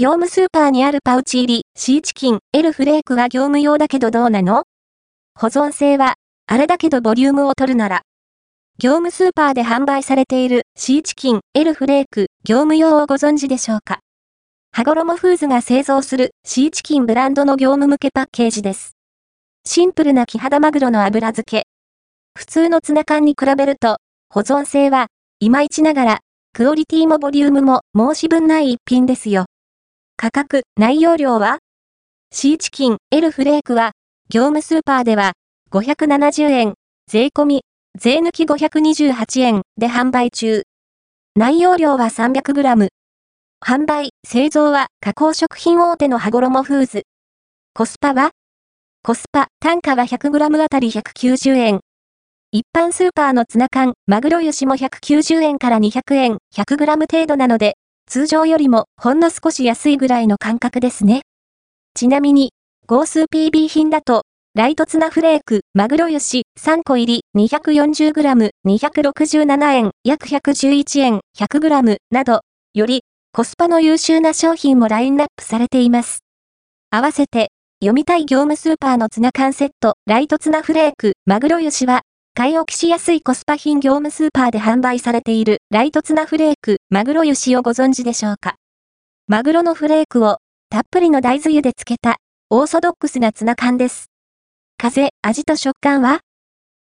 業務スーパーにあるパウチ入りシーチキン L フレークは業務用だけどどうなの？保存性は、あれだけどボリュームを取るなら。業務スーパーで販売されているシーチキン L フレーク業務用をご存知でしょうか？羽衣フーズが製造するシーチキンブランドの業務向けパッケージです。シンプルなキハダマグロの油漬け。普通のツナ缶に比べると、保存性は、いまいちながら、クオリティもボリュームも申し分ない一品ですよ。価格、内容量は？シーチキン L フレークは、業務スーパーでは、570円、税込み、税抜き528円で販売中。内容量は 300g。販売、製造は加工食品大手の羽衣フーズ。コスパは？コスパ、単価は 100g あたり190円。一般スーパーのツナ缶、マグロ油脂も190円から200円、100g 程度なので、通常よりもほんの少し安いぐらいの感覚ですね。ちなみに、合数 PB 品だと、ライトツナフレーク、マグロ油脂3個入り 240g、267円、約111円、100g など、よりコスパの優秀な商品もラインナップされています。合わせて、読みたい業務スーパーのツナ缶セット、ライトツナフレーク、マグロ油脂は、買い置きしやすいコスパ品業務スーパーで販売されているライトツナフレーク、マグロ油脂をご存知でしょうか？マグロのフレークをたっぷりの大豆油で漬けたオーソドックスなツナ缶です。風、味と食感は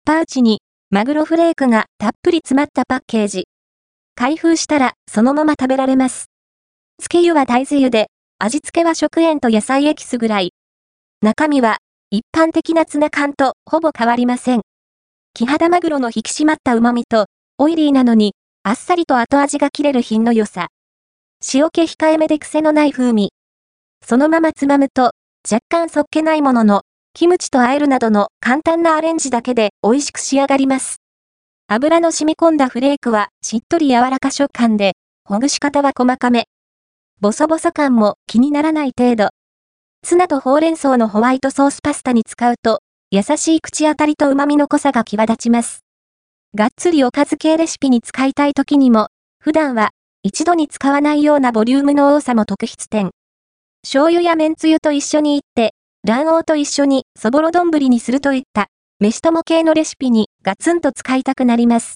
パウチにマグロフレークがたっぷり詰まったパッケージ。開封したらそのまま食べられます。漬け湯は大豆油で、味付けは食塩と野菜エキスぐらい。中身は一般的なツナ缶とほぼ変わりません。木肌マグロの引き締まった旨味と、オイリーなのに、あっさりと後味が切れる品の良さ。塩気控えめで癖のない風味。そのままつまむと、若干そっけないものの、キムチと和えるなどの簡単なアレンジだけで美味しく仕上がります。油の染み込んだフレークはしっとり柔らか食感で、ほぐし方は細かめ。ボソボソ感も気にならない程度。ツナとほうれん草のホワイトソースパスタに使うと、優しい口当たりと旨味の濃さが際立ちます。がっつりおかず系レシピに使いたい時にも、普段は一度に使わないようなボリュームの多さも特筆点。醤油や麺つゆと一緒にいって、卵黄と一緒にそぼろ丼にするといった、飯とも系のレシピにガツンと使いたくなります。